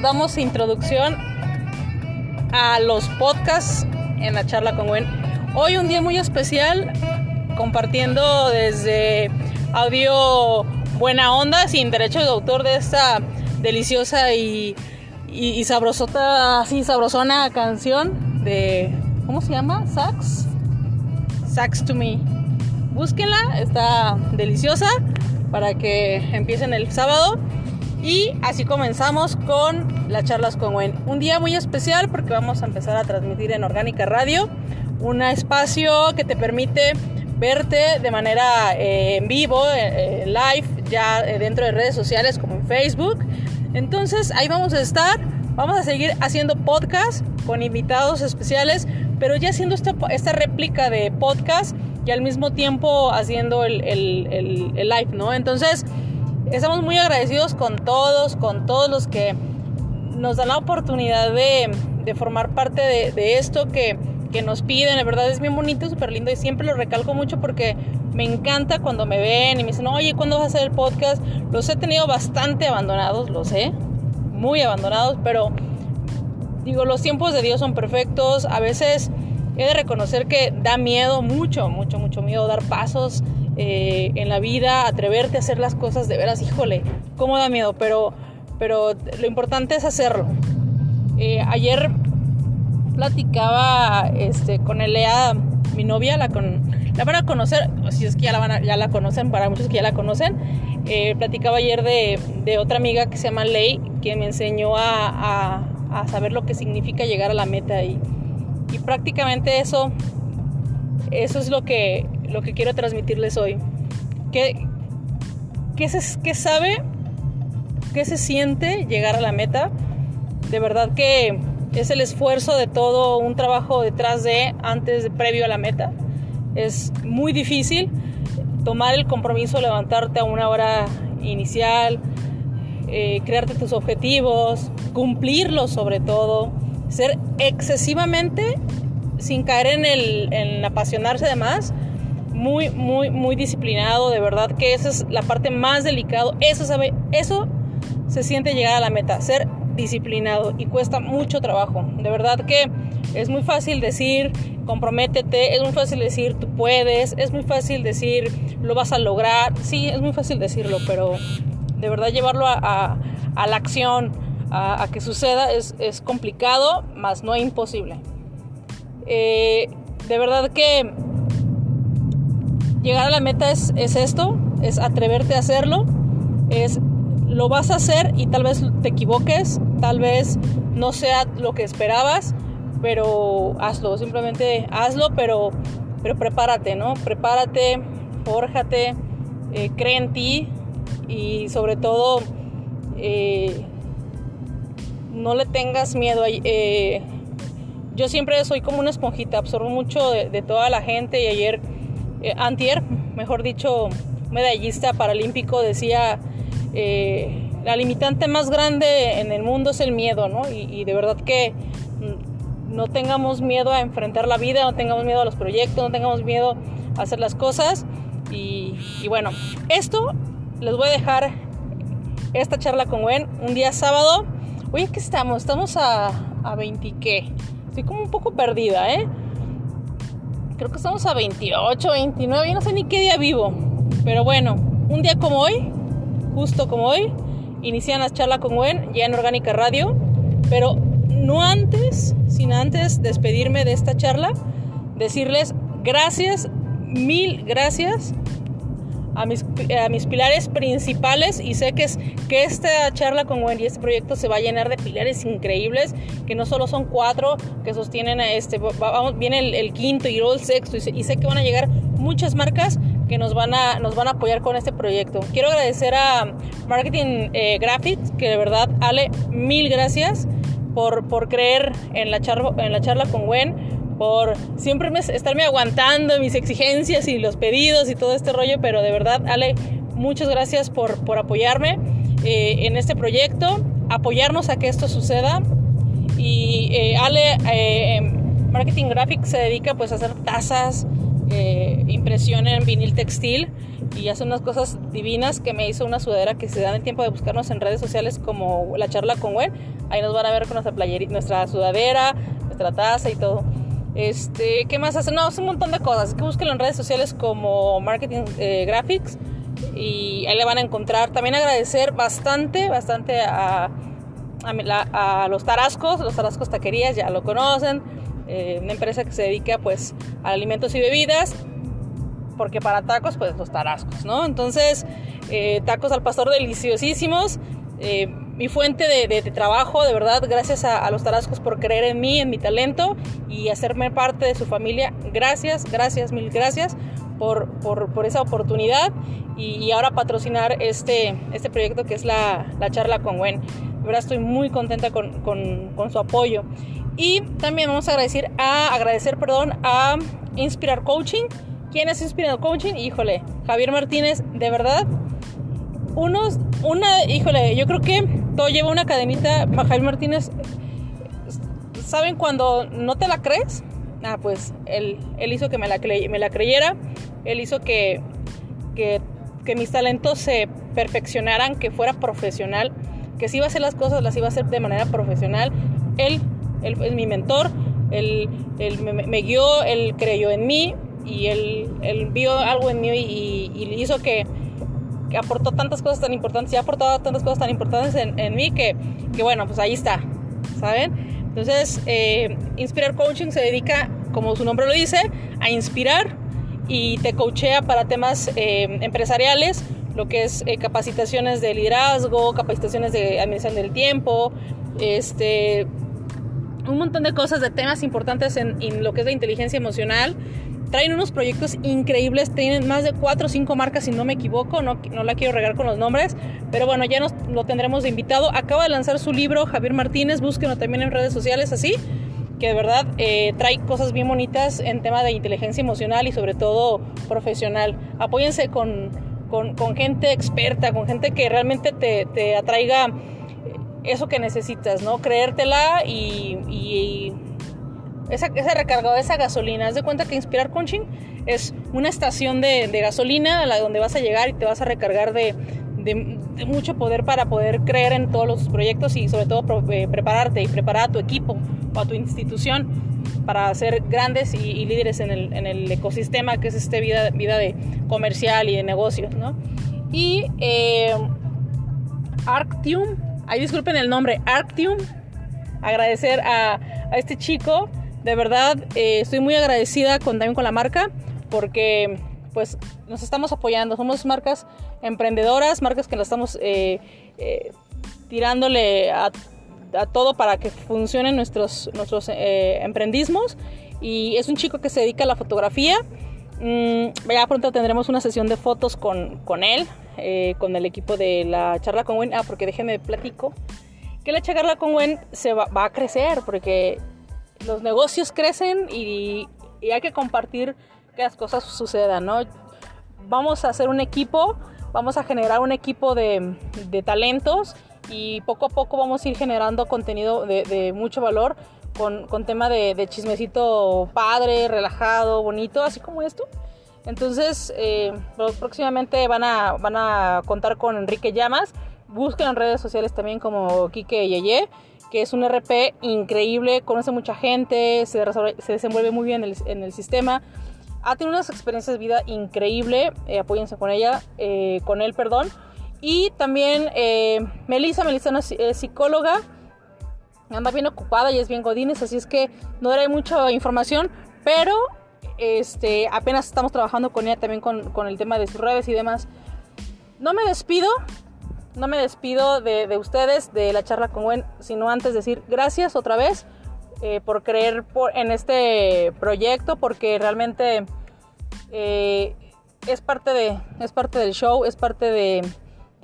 damos introducción a los podcasts en la charla con Gwen. Hoy un día muy especial, compartiendo desde audio buena onda, sin derecho de autor de esta deliciosa y, y, sabrosota, así sabrosona canción de, ¿cómo se llama? Sax. Sax to me. Búsquenla, está deliciosa para que empiecen el sábado. Y así comenzamos con las charlas con Gwen. Un día muy especial porque vamos a empezar a transmitir en Orgánica Radio, un espacio que te permite verte de manera eh, en vivo, eh, eh, live, ya dentro de redes sociales como en Facebook. Entonces ahí vamos a estar, vamos a seguir haciendo podcast con invitados especiales, pero ya haciendo esta, réplica de podcast y al mismo tiempo haciendo el, el, live, ¿no? Entonces estamos muy agradecidos con todos, con todos los que nos dan la oportunidad de, de formar parte de, de esto que que nos piden, la verdad es bien bonito, súper lindo y siempre lo recalco mucho porque me encanta cuando me ven y me dicen, oye, ¿cuándo vas a hacer el podcast? Los he tenido bastante abandonados, lo sé, muy abandonados, pero digo, los tiempos de Dios son perfectos, a veces he de reconocer que da miedo, mucho, mucho, mucho miedo dar pasos eh, en la vida, atreverte a hacer las cosas de veras, híjole, cómo da miedo, pero, pero lo importante es hacerlo. Eh, ayer platicaba este, con Elea, mi novia, la, con, la van a conocer, si es que ya la, van ya la conocen, para muchos que ya la conocen. Eh, platicaba ayer de, de, otra amiga que se llama Ley, que me enseñó a, a, a, saber lo que significa llegar a la meta y, y prácticamente eso, eso es lo que, lo que quiero transmitirles hoy. ¿Qué, qué, se, qué sabe? ¿Qué se siente llegar a la meta? De verdad que es el esfuerzo de todo un trabajo detrás de, antes, de, previo a la meta. Es muy difícil tomar el compromiso, levantarte a una hora inicial, eh, crearte tus objetivos, cumplirlos sobre todo, ser excesivamente, sin caer en el en apasionarse de más, muy, muy, muy disciplinado, de verdad que esa es la parte más delicada, eso, sabe, eso se siente llegar a la meta, ser disciplinado y cuesta mucho trabajo. De verdad que es muy fácil decir, comprométete, es muy fácil decir, tú puedes, es muy fácil decir, lo vas a lograr. Sí, es muy fácil decirlo, pero de verdad llevarlo a, a, la acción, a, que suceda, es, es, complicado, más no imposible. Eh, de verdad que llegar a la meta es, es esto, es atreverte a hacerlo, es lo vas a hacer y tal vez te equivoques, tal vez no sea lo que esperabas, pero hazlo, simplemente hazlo, pero, pero prepárate, ¿no? Prepárate, fórjate, eh, cree en ti y sobre todo eh, no le tengas miedo. Eh, yo siempre soy como una esponjita, absorbo mucho de, toda la gente y ayer, antier, mejor dicho, medallista paralímpico decía eh, la limitante más grande en el mundo es el miedo, ¿no? Y, de verdad que mm, no tengamos miedo a enfrentar la vida, no tengamos miedo a los proyectos, no tengamos miedo a hacer las cosas. Y, bueno, esto les voy a dejar esta charla con Gwen un día sábado. Oye, ¿qué estamos? Estamos a, a 20 qué. Estoy como un poco perdida, ¿eh? Creo que estamos a 28, 29, yo no sé ni qué día vivo. Pero bueno, un día como hoy, justo como hoy, inician la charla con Gwen ya en Orgánica Radio, pero no antes, sin antes despedirme de esta charla, decirles gracias, mil gracias a mis, a mis pilares principales y sé que, es, que esta charla con Gwen y este proyecto se va a llenar de pilares increíbles, que no solo son cuatro que sostienen a este, vamos, viene el, quinto y luego el sexto y y sé que van a llegar muchas marcas que nos van a, nos van a apoyar con este proyecto. Quiero agradecer a Marketing eh, Graphics, que de verdad, Ale, mil gracias por, por creer en la, charla, en la charla con Gwen, por siempre estarme aguantando mis exigencias y los pedidos y todo este rollo, pero de verdad, Ale, muchas gracias por, por apoyarme eh, en este proyecto, apoyarnos a que esto suceda. Y eh, Ale, Marketing Graphics se dedica pues a hacer tazas, eh, impresión en vinil textil y hace unas cosas divinas que me hizo una sudadera que se dan el tiempo de buscarnos en redes sociales como la charla con Gwen. Ahí nos van a ver con nuestra playerita, nuestra sudadera, nuestra taza y todo. Este, ¿qué más hace? No, es un montón de cosas. Que busquen en redes sociales como Marketing eh, Graphics y ahí le van a encontrar. También agradecer bastante, bastante a, a, los Tarascos, los Tarascos Taquerías, ya lo conocen. Eh, una empresa que se dedica pues a alimentos y bebidas porque para tacos pues los tarascos, ¿no? Entonces, eh, tacos al pastor deliciosísimos. Mi fuente de, trabajo, de verdad, gracias a, los tarascos por creer en mí, en mi talento y hacerme parte de su familia. Gracias, gracias, mil gracias por, por, esa oportunidad y, ahora patrocinar este, este proyecto que es la, la charla con Gwen. De verdad estoy muy contenta con, con, con, su apoyo. Y también vamos a agradecer, a, agradecer perdón, a Inspirar Coaching. ¿Quién es Inspirar Coaching? Híjole, Javier Martínez, de verdad, unos, una, híjole, yo creo que todo lleva una cadenita. Javier Martínez, ¿saben cuando no te la crees? Ah, pues él, él hizo que me la, creyera, él hizo que, que, mis talentos se perfeccionaran, que fuera profesional, que si iba a hacer las cosas, las iba a hacer de manera profesional. Él, él es mi mentor, él, él me, me, guió, él creyó en mí y él, él vio algo en mí y, y hizo que aportó tantas cosas tan importantes y ha aportado tantas cosas tan importantes en, mí que, que, bueno, pues ahí está, ¿saben? Entonces, eh, Inspirar Coaching se dedica, como su nombre lo dice, a inspirar y te coachea para temas eh, empresariales, lo que es eh, capacitaciones de liderazgo, capacitaciones de administración del tiempo, este, un montón de cosas, de temas importantes en, en lo que es la inteligencia emocional traen unos proyectos increíbles, tienen más de 4 o 5 marcas si no me equivoco, no, no la quiero regar con los nombres, pero bueno, ya nos lo tendremos de invitado. Acaba de lanzar su libro Javier Martínez, búsquenlo también en redes sociales así, que de verdad eh, trae cosas bien bonitas en tema de inteligencia emocional y sobre todo profesional. Apóyense con, con, con gente experta, con gente que realmente te, te atraiga eso que necesitas, ¿no? Creértela y, y esa, ese recargado, esa gasolina. Haz de cuenta que Inspirar Coaching es una estación de, gasolina a la donde vas a llegar y te vas a recargar de, mucho poder para poder creer en todos los proyectos y sobre todo eh, prepararte y preparar a tu equipo o a tu institución para ser grandes y, líderes en el, ecosistema que es este vida, vida de comercial y de negocios, ¿no? Y eh, Arctium, ahí disculpen el nombre, Arctium, agradecer a, a este chico de verdad, eh, estoy muy agradecida con, también con la marca porque pues nos estamos apoyando. Somos marcas emprendedoras, marcas que las estamos eh, eh, tirándole a, todo para que funcionen nuestros, nuestros emprendismos. Y es un chico que se dedica a la fotografía. Mm, ya pronto tendremos una sesión de fotos con, con él, con el equipo de la charla con Gwen. Ah, porque déjeme platico que la charla con Gwen se va, va a crecer porque los negocios crecen y, hay que compartir que las cosas sucedan, ¿no? Vamos a hacer un equipo, vamos a generar un equipo de, talentos y poco a poco vamos a ir generando contenido de, mucho valor con, tema de, chismecito padre, relajado, bonito, así como esto. Entonces, eh, próximamente van a, van a contar con Enrique Llamas. Busquen en redes sociales también como Kike Yeye que es un RP increíble, conoce mucha gente, se, desenvuelve muy bien en el, sistema. Ha tenido unas experiencias de vida increíble, eh, apóyense con ella, eh, con él, perdón. Y también eh, Melissa, Melissa es psicóloga, anda bien ocupada y es bien godines, así es que no daré mucha información, pero este, apenas estamos trabajando con ella también con, con el tema de sus redes y demás. No me despido, no me despido de, ustedes, de la charla con Gwen, sino antes decir gracias otra vez eh, por creer en este proyecto, porque realmente eh, es, parte de, es parte del show, es parte de,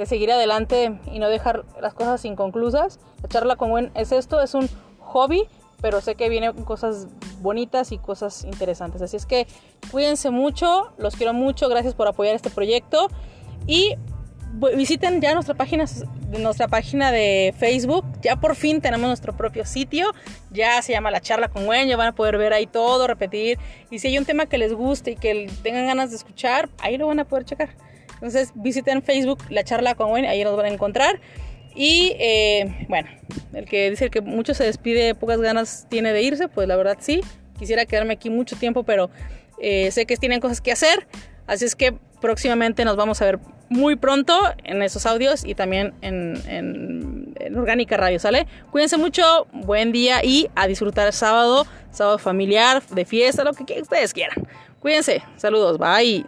seguir adelante y no dejar las cosas inconclusas. La charla con Gwen es esto, es un hobby, pero sé que vienen cosas bonitas y cosas interesantes. Así es que cuídense mucho, los quiero mucho, gracias por apoyar este proyecto y visiten ya nuestra página, nuestra página de Facebook. Ya por fin tenemos nuestro propio sitio. Ya se llama La Charla con Gwen. Ya van a poder ver ahí todo, repetir. Y si hay un tema que les guste y que tengan ganas de escuchar, ahí lo van a poder checar. Entonces visiten Facebook La Charla con Wayne, ahí nos van a encontrar. Y eh, bueno, el que dice que mucho se despide, pocas ganas tiene de irse, pues la verdad sí. Quisiera quedarme aquí mucho tiempo, pero eh, sé que tienen cosas que hacer. Así es que próximamente nos vamos a ver muy pronto en esos audios y también en, en, Orgánica Radio, ¿sale? Cuídense mucho, buen día y a disfrutar el sábado, sábado familiar, de fiesta, lo que ustedes quieran. Cuídense, saludos, bye.